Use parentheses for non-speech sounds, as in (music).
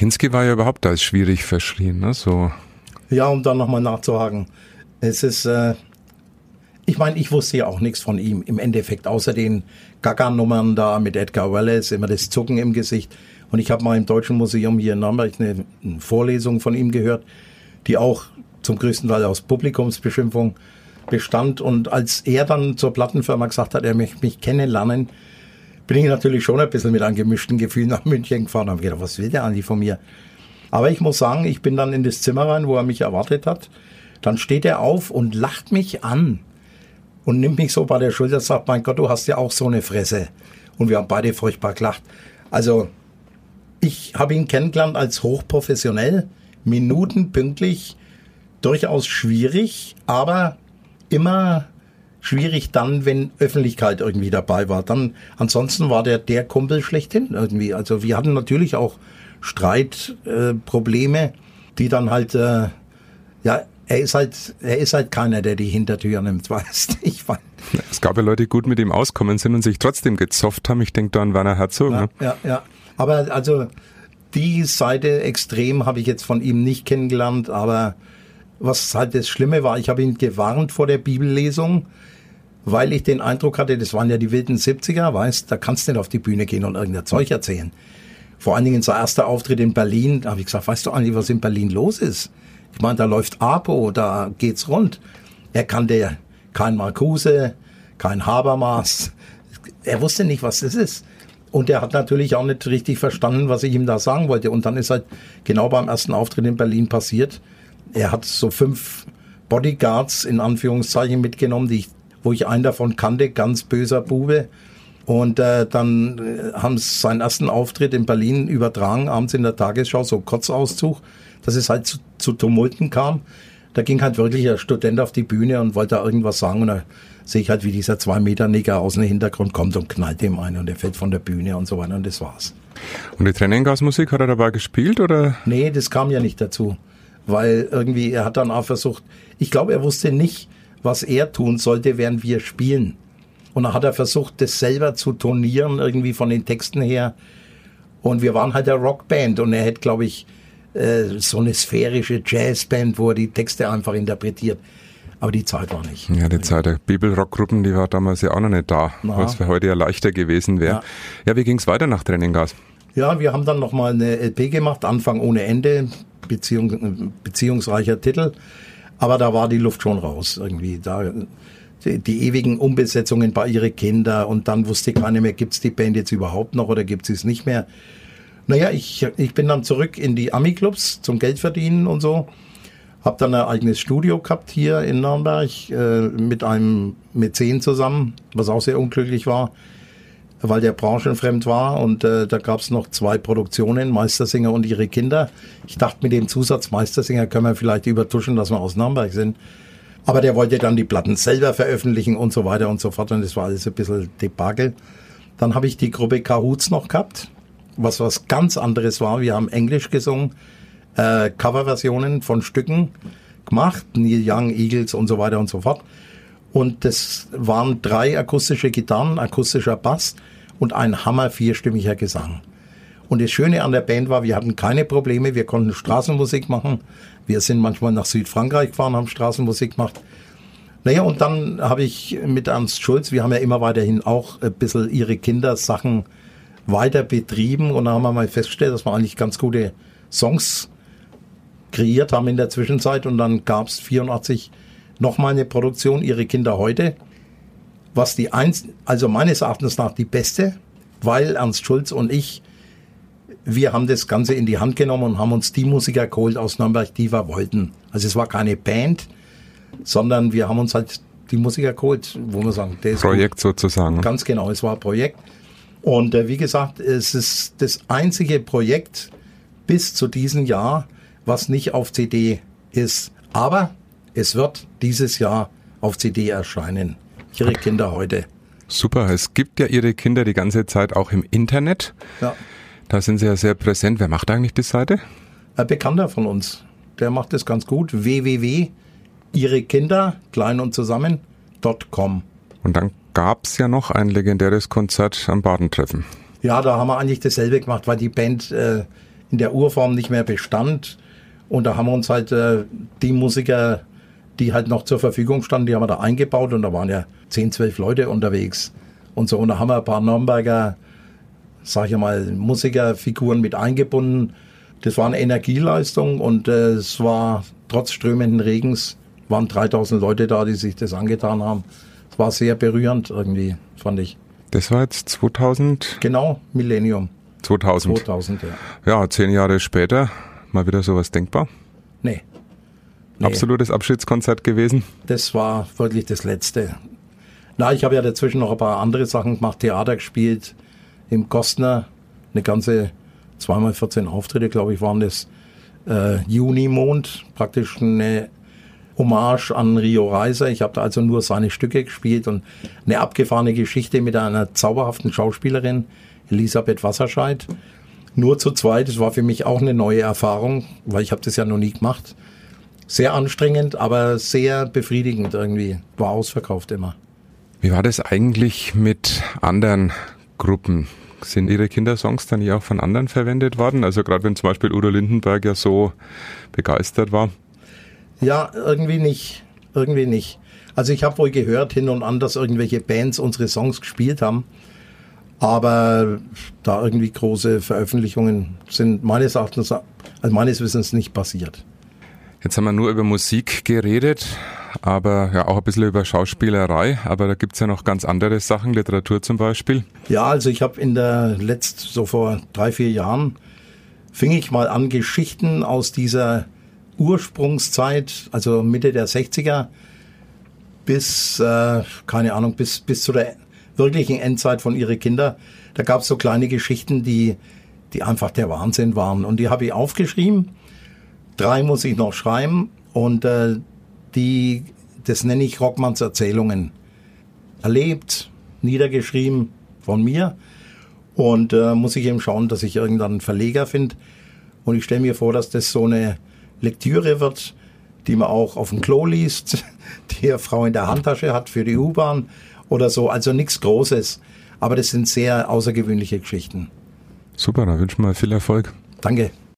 Kinski war ja überhaupt als schwierig verschrien, ne? So. Ja, um dann nochmal nachzuhaken. Es ist, äh, ich meine, ich wusste ja auch nichts von ihm im Endeffekt, außer den Gaga-Nummern da mit Edgar Wallace, immer das Zucken im Gesicht. Und ich habe mal im Deutschen Museum hier in Nürnberg eine, eine Vorlesung von ihm gehört, die auch zum größten Teil aus Publikumsbeschimpfung bestand. Und als er dann zur Plattenfirma gesagt hat, er möchte mich kennenlernen, bin ich natürlich schon ein bisschen mit einem gemischten Gefühl nach München gefahren und habe gedacht, was will der eigentlich von mir? Aber ich muss sagen, ich bin dann in das Zimmer rein, wo er mich erwartet hat. Dann steht er auf und lacht mich an und nimmt mich so bei der Schulter und sagt, mein Gott, du hast ja auch so eine Fresse. Und wir haben beide furchtbar gelacht. Also, ich habe ihn kennengelernt als hochprofessionell, minutenpünktlich, durchaus schwierig, aber immer schwierig dann, wenn Öffentlichkeit irgendwie dabei war. Dann, ansonsten war der der Kumpel schlechthin irgendwie. Also wir hatten natürlich auch Streitprobleme, äh, die dann halt, äh, ja, er ist halt, er ist halt keiner, der die Hintertür nimmt, (laughs) weißt ich weiß. Es gab ja Leute, die gut mit ihm auskommen sind und sich trotzdem gezofft haben. Ich denke da an Werner Herzog. Ja, ne? ja, ja. Aber also die Seite extrem habe ich jetzt von ihm nicht kennengelernt, aber was halt das Schlimme war, ich habe ihn gewarnt vor der Bibellesung, weil ich den Eindruck hatte, das waren ja die wilden 70er, weißt, da kannst du nicht auf die Bühne gehen und irgendein Zeug erzählen. Vor allen Dingen sein erster Auftritt in Berlin, da habe ich gesagt, weißt du eigentlich, was in Berlin los ist? Ich meine, da läuft Apo, da geht's rund. Er kannte kein Marcuse, kein Habermas. Er wusste nicht, was das ist. Und er hat natürlich auch nicht richtig verstanden, was ich ihm da sagen wollte. Und dann ist halt genau beim ersten Auftritt in Berlin passiert. Er hat so fünf Bodyguards in Anführungszeichen mitgenommen, die ich wo ich einen davon kannte, ganz böser Bube. Und äh, dann äh, haben sie seinen ersten Auftritt in Berlin übertragen, abends in der Tagesschau, so Kurzauszug, dass es halt zu, zu Tumulten kam. Da ging halt wirklich ein Student auf die Bühne und wollte da irgendwas sagen und da sehe ich halt, wie dieser zwei Meter Nigger aus dem Hintergrund kommt und knallt ihm ein und er fällt von der Bühne und so weiter und das war's. Und die Tränengasmusik hat er dabei gespielt oder? Nee, das kam ja nicht dazu, weil irgendwie er hat dann auch versucht, ich glaube, er wusste nicht, was er tun sollte, während wir spielen. Und dann hat er versucht, das selber zu tonieren, irgendwie von den Texten her. Und wir waren halt eine Rockband und er hätte, glaube ich, äh, so eine sphärische Jazzband, wo er die Texte einfach interpretiert. Aber die Zeit war nicht. Ja, die Zeit der Bibelrockgruppen, die war damals ja auch noch nicht da, Na. was für heute ja leichter gewesen wäre. Ja. ja, wie ging's weiter nach Tränengas? Ja, wir haben dann nochmal eine LP gemacht, Anfang ohne Ende, Beziehung, beziehungsreicher Titel. Aber da war die Luft schon raus irgendwie. Da, die, die ewigen Umbesetzungen bei ihre Kinder und dann wusste keiner mehr, gibt's die Band jetzt überhaupt noch oder gibt's es nicht mehr. Naja, ich, ich bin dann zurück in die Ami-Clubs zum Geldverdienen und so. Hab dann ein eigenes Studio gehabt hier in Nürnberg äh, mit einem Mäzen zusammen, was auch sehr unglücklich war weil der branchenfremd war und äh, da gab es noch zwei Produktionen, Meistersinger und ihre Kinder. Ich dachte, mit dem Zusatz Meistersinger können wir vielleicht übertuschen, dass wir aus Nürnberg sind. Aber der wollte dann die Platten selber veröffentlichen und so weiter und so fort und das war alles ein bisschen Debakel. Dann habe ich die Gruppe Kahoots noch gehabt, was was ganz anderes war. Wir haben Englisch gesungen, äh, Coverversionen von Stücken gemacht, Neil Young, Eagles und so weiter und so fort. Und das waren drei akustische Gitarren, akustischer Bass und ein hammer vierstimmiger Gesang. Und das Schöne an der Band war, wir hatten keine Probleme, wir konnten Straßenmusik machen. Wir sind manchmal nach Südfrankreich gefahren, haben Straßenmusik gemacht. Naja, und dann habe ich mit Ernst Schulz, wir haben ja immer weiterhin auch ein bisschen ihre Kindersachen weiter betrieben und da haben wir mal festgestellt, dass wir eigentlich ganz gute Songs kreiert haben in der Zwischenzeit und dann gab es 84 nochmal eine Produktion, Ihre Kinder heute, was die eins, also meines Erachtens nach die beste, weil Ernst Schulz und ich, wir haben das Ganze in die Hand genommen und haben uns die Musiker geholt aus Nürnberg, die wir wollten. Also es war keine Band, sondern wir haben uns halt die Musiker geholt, wo wir sagen, das Projekt gut. sozusagen. Ganz genau, es war ein Projekt. Und äh, wie gesagt, es ist das einzige Projekt bis zu diesem Jahr, was nicht auf CD ist. Aber es wird dieses Jahr auf CD erscheinen. Ihre Kinder heute. Super, es gibt ja Ihre Kinder die ganze Zeit auch im Internet. Ja. Da sind Sie ja sehr präsent. Wer macht eigentlich die Seite? Ein Bekannter von uns. Der macht es ganz gut. www. Ihre Kinder, klein und zusammen.com. Und dann gab es ja noch ein legendäres Konzert am Badentreffen. Ja, da haben wir eigentlich dasselbe gemacht, weil die Band äh, in der Urform nicht mehr bestand. Und da haben wir uns halt äh, die Musiker, die halt noch zur Verfügung standen, die haben wir da eingebaut und da waren ja 10, 12 Leute unterwegs und so. Und da haben wir ein paar Nürnberger, sag ich mal, Musikerfiguren mit eingebunden. Das war eine Energieleistung und äh, es war trotz strömenden Regens, waren 3000 Leute da, die sich das angetan haben. Es war sehr berührend irgendwie, fand ich. Das war jetzt 2000? Genau, Millennium. 2000. 2000, ja. Ja, zehn Jahre später, mal wieder sowas denkbar? Nee. Absolutes Abschiedskonzert gewesen? Das war wirklich das Letzte. Na, ich habe ja dazwischen noch ein paar andere Sachen gemacht, Theater gespielt, im Kostner, eine ganze, zweimal 14 Auftritte, glaube ich, waren das. Äh, Junimond, praktisch eine Hommage an Rio Reiser. Ich habe da also nur seine Stücke gespielt und eine abgefahrene Geschichte mit einer zauberhaften Schauspielerin, Elisabeth Wasserscheid. Nur zu zweit, das war für mich auch eine neue Erfahrung, weil ich habe das ja noch nie gemacht. Sehr anstrengend, aber sehr befriedigend irgendwie. War ausverkauft immer. Wie war das eigentlich mit anderen Gruppen? Sind Ihre Kindersongs dann ja auch von anderen verwendet worden? Also gerade wenn zum Beispiel Udo Lindenberg ja so begeistert war. Ja, irgendwie nicht. Irgendwie nicht. Also ich habe wohl gehört hin und an, dass irgendwelche Bands unsere Songs gespielt haben. Aber da irgendwie große Veröffentlichungen sind meines Erachtens, also meines Wissens nicht passiert. Jetzt haben wir nur über Musik geredet, aber ja auch ein bisschen über Schauspielerei. Aber da gibt's ja noch ganz andere Sachen, Literatur zum Beispiel. Ja, also ich habe in der letzt, so vor drei, vier Jahren, fing ich mal an, Geschichten aus dieser Ursprungszeit, also Mitte der 60er, bis, äh, keine Ahnung, bis, bis zu der wirklichen Endzeit von ihre Kinder. Da gab es so kleine Geschichten, die, die einfach der Wahnsinn waren. Und die habe ich aufgeschrieben. Drei muss ich noch schreiben. Und äh, die, das nenne ich Rockmanns Erzählungen. Erlebt, niedergeschrieben von mir. Und äh, muss ich eben schauen, dass ich irgendeinen Verleger finde. Und ich stelle mir vor, dass das so eine Lektüre wird, die man auch auf dem Klo liest, (laughs) die eine Frau in der Handtasche hat für die U-Bahn oder so. Also nichts Großes. Aber das sind sehr außergewöhnliche Geschichten. Super, dann wünschen wir viel Erfolg. Danke.